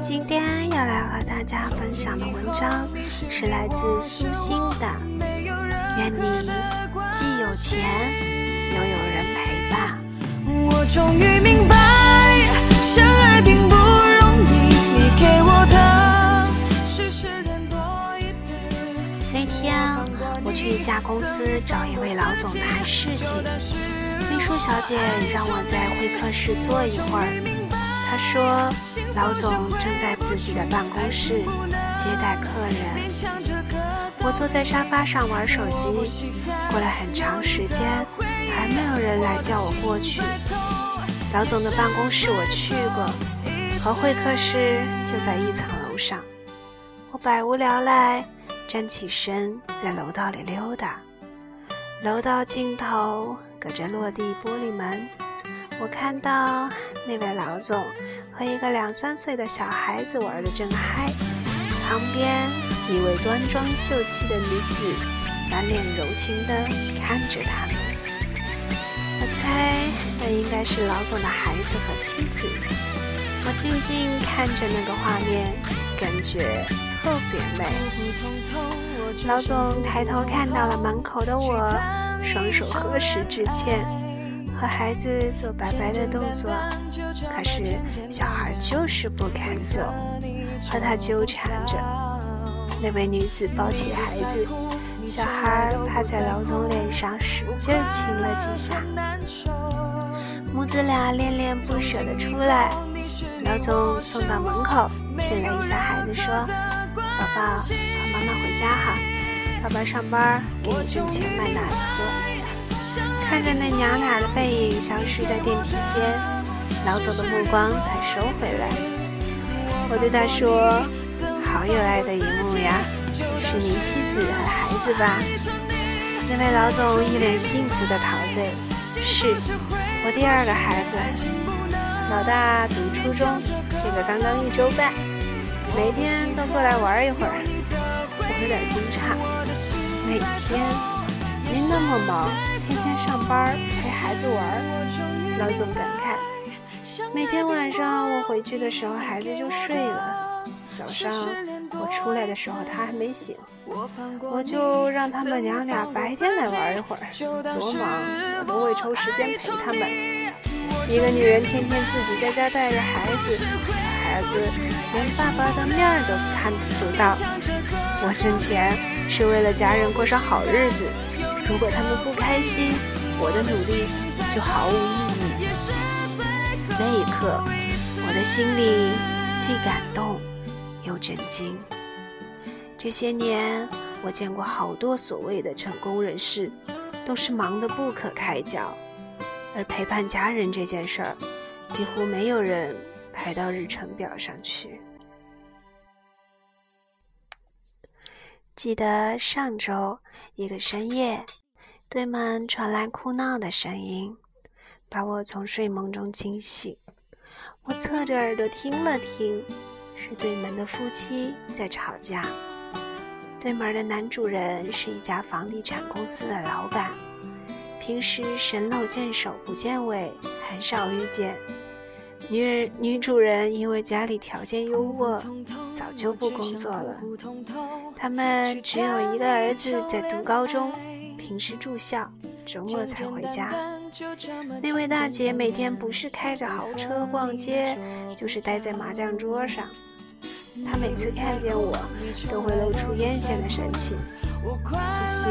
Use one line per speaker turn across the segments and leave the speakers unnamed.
今天要来和大家分享的文章是来自苏欣的《愿你既有钱又有人陪伴》。我终于明白，相爱并不容易。你给我的是失恋多一次。那天我去一家公司找一位老总谈事情，秘书小姐让我在会客室坐一会儿。她说，老总正在自己的办公室接待客人。我坐在沙发上玩手机，过了很长时间，还没有人来叫我过去。老总的办公室我去过，和会客室就在一层楼上。我百无聊赖，站起身在楼道里溜达。楼道尽头隔着落地玻璃门，我看到那位老总。和一个两三岁的小孩子玩的正嗨，旁边一位端庄秀气的女子，满脸柔情地看着他们。我猜那应该是老总的孩子和妻子。我静静看着那个画面，感觉特别美。老总抬头看到了门口的我，双手合十致歉。和孩子做拜拜的动作，可是小孩就是不肯走，和他纠缠着。那位女子抱起孩子，小孩趴在老总脸上使劲亲了几下，母子俩恋恋不舍地出来。老总送到门口，亲了一下孩子，说：“宝宝，和妈妈回家哈，爸爸上班给你挣钱买奶喝。”看着那娘俩的背影消失在电梯间，老总的目光才收回来。我对他说：“好有爱的一幕呀，是您妻子和孩子吧？”那位老总一脸幸福的陶醉：“是我第二个孩子，老大读初中，这个刚刚一周半，每天都过来玩一会儿。”我有点惊诧：“每天您那么忙？”天天上班陪孩子玩，老总感慨。每天晚上我回去的时候，孩子就睡了。早上我出来的时候，他还没醒，我就让他们娘俩白天来玩一会儿。多忙，我都会抽时间陪他们。一个女人天天自己在家带着孩子，孩子连爸爸的面都看不到。我挣钱是为了家人过上好日子。如果他们不开心，我的努力就毫无意义。那一刻，我的心里既感动又震惊。这些年，我见过好多所谓的成功人士，都是忙得不可开交，而陪伴家人这件事儿，几乎没有人排到日程表上去。记得上周一个深夜，对门传来哭闹的声音，把我从睡梦中惊醒。我侧着耳朵听了听，是对门的夫妻在吵架。对门的男主人是一家房地产公司的老板，平时神漏见首不见尾，很少遇见。女人女主人因为家里条件优渥，早就不工作了。他们只有一个儿子在读高中，平时住校，周末才回家。那位大姐每天不是开着豪车逛街，就是待在麻将桌上。她每次看见我，都会露出艳羡的神情。苏西，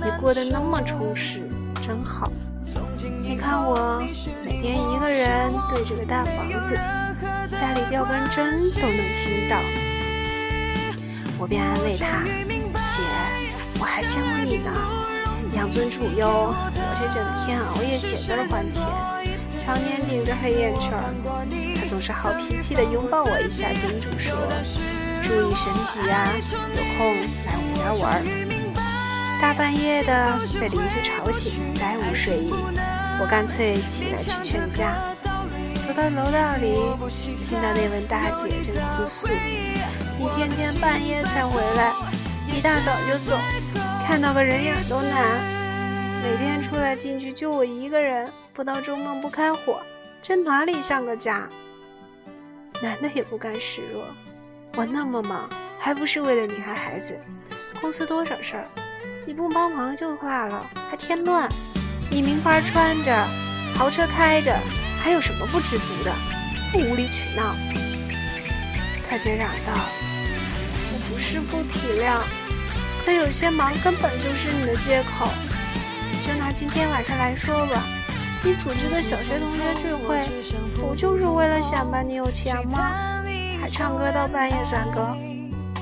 你过得那么充实，真好。你看我每天一个人对着个大房子，家里掉根针都能听到。我便安慰他：“姐，我还羡慕你呢，养尊处优，我这整天熬夜写字儿还钱，常年顶着黑眼圈。他总是好脾气的拥抱我一下，叮嘱说：“注意身体啊，有空来我们家玩。”大半夜的被邻居吵醒，再无睡意，我干脆起来去劝架。走到楼道里，听到那位大姐正哭诉：“你天天半夜才回来，一大早就走，看到个人影都难。每天出来进去就我一个人，不到周末不开火，这哪里像个家？”男的也不甘示弱：“我那么忙，还不是为了你和孩子？公司多少事儿，你不帮忙就罢了，还添乱。你名牌穿着，豪车开着。”还有什么不知足的？不无理取闹！大姐嚷道：“我不是不体谅，可有些忙根本就是你的借口。就拿今天晚上来说吧，你组织的小学同学聚会，不就是为了显摆你有钱吗？还唱歌到半夜三更，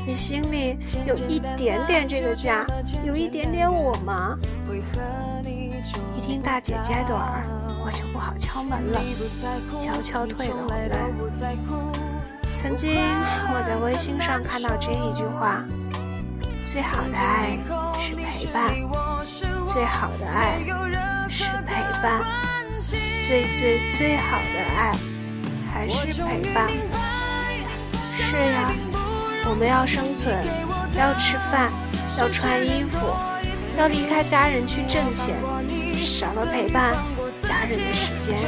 你心里有一点点这个家，有一点点我吗？”一听大姐揭短儿。我就不好敲门了，悄悄退了回来。曾经我在微信上看到这一句话：最好的爱是陪伴，最好的爱是陪伴，最最最好的爱还是陪伴。是呀，我们要生存，要吃饭，要穿衣服，要离开家人去挣钱，少了陪伴。家人的时间，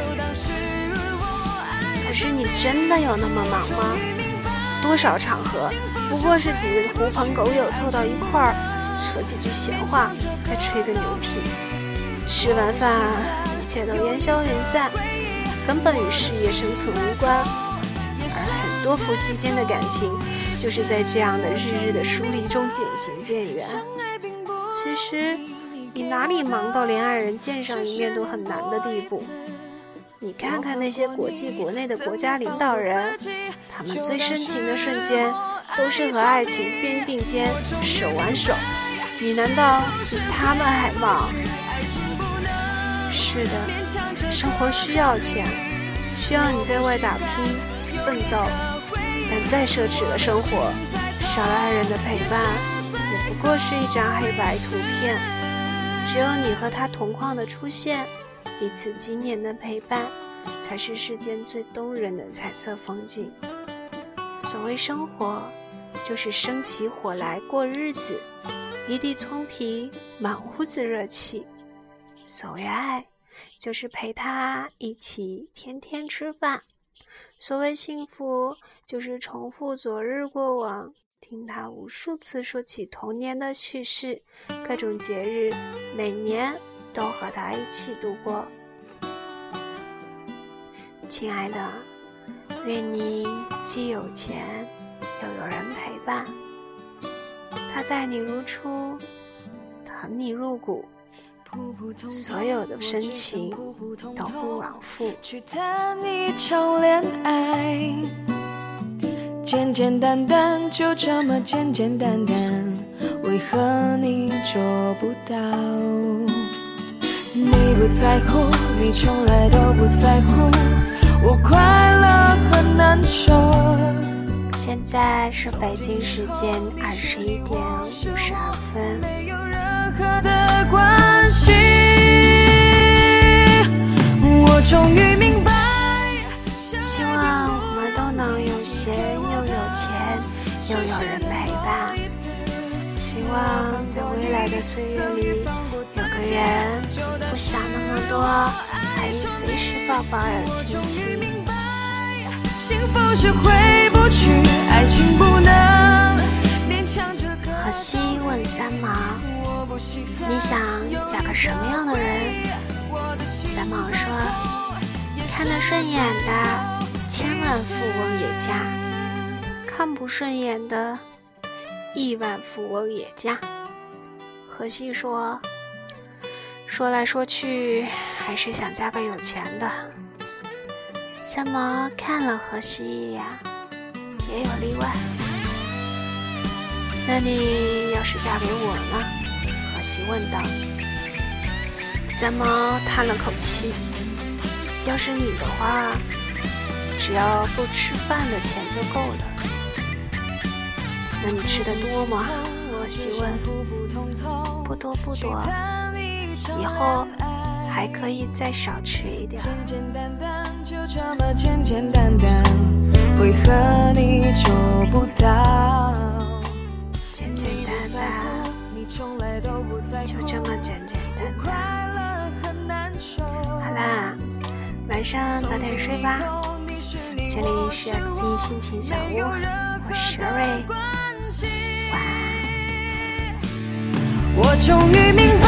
是你真的有那么忙吗？多少场合，不过是几个狐朋狗友凑到一块儿，扯几句闲话，再吹个牛皮。吃完饭，一切都烟消云散，根本与事业生存无关。而很多夫妻间的感情，就是在这样的日日的疏离中渐行渐远。其实。你哪里忙到连爱人见上一面都很难的地步？你看看那些国际国内的国家领导人，他们最深情的瞬间都是和爱情肩并肩、手挽手。你难道比他们还忙？是的，生活需要钱，需要你在外打拼奋斗。但再奢侈的生活，少了爱人的陪伴，也不过是一张黑白图片。只有你和他同框的出现，彼此经年的陪伴，才是世间最动人的彩色风景。所谓生活，就是生起火来过日子，一地葱皮，满屋子热气；所谓爱，就是陪他一起天天吃饭；所谓幸福，就是重复昨日过往。听他无数次说起童年的趣事，各种节日，每年都和他一起度过。亲爱的，愿你既有钱，又有人陪伴。他待你如初，疼你入骨，所有的深情都不枉付。简简单单，就这么简简单单，为何你做不到？你不在乎，你从来都不在乎，我快乐和难受。现在是北京时间二十一点五十二分。没有任何的关系，我终于明白。希望我们都能有闲。又有人陪伴，希望在未来的岁月里，有个人不想那么多，可以随时抱抱有亲亲。可惜问三毛，你想嫁个什么样的人？三毛说，看得顺眼的，千万富翁也嫁。看不顺眼的亿万富翁也嫁。荷西说：“说来说去，还是想嫁个有钱的。”三毛看了荷西一眼，也有例外。那你要是嫁给我呢？荷西问道。三毛叹了口气：“要是你的话，只要不吃饭的钱就够了。那你吃的多吗？荷西问。不多不多，以后还可以再少吃一点。简简单单，就这么简简单单，为何你做不到？简简单单，就这么简简单单。好啦，晚上早点睡吧。这里是 X 心情小屋，我是 Sherry，晚安。我终于明白。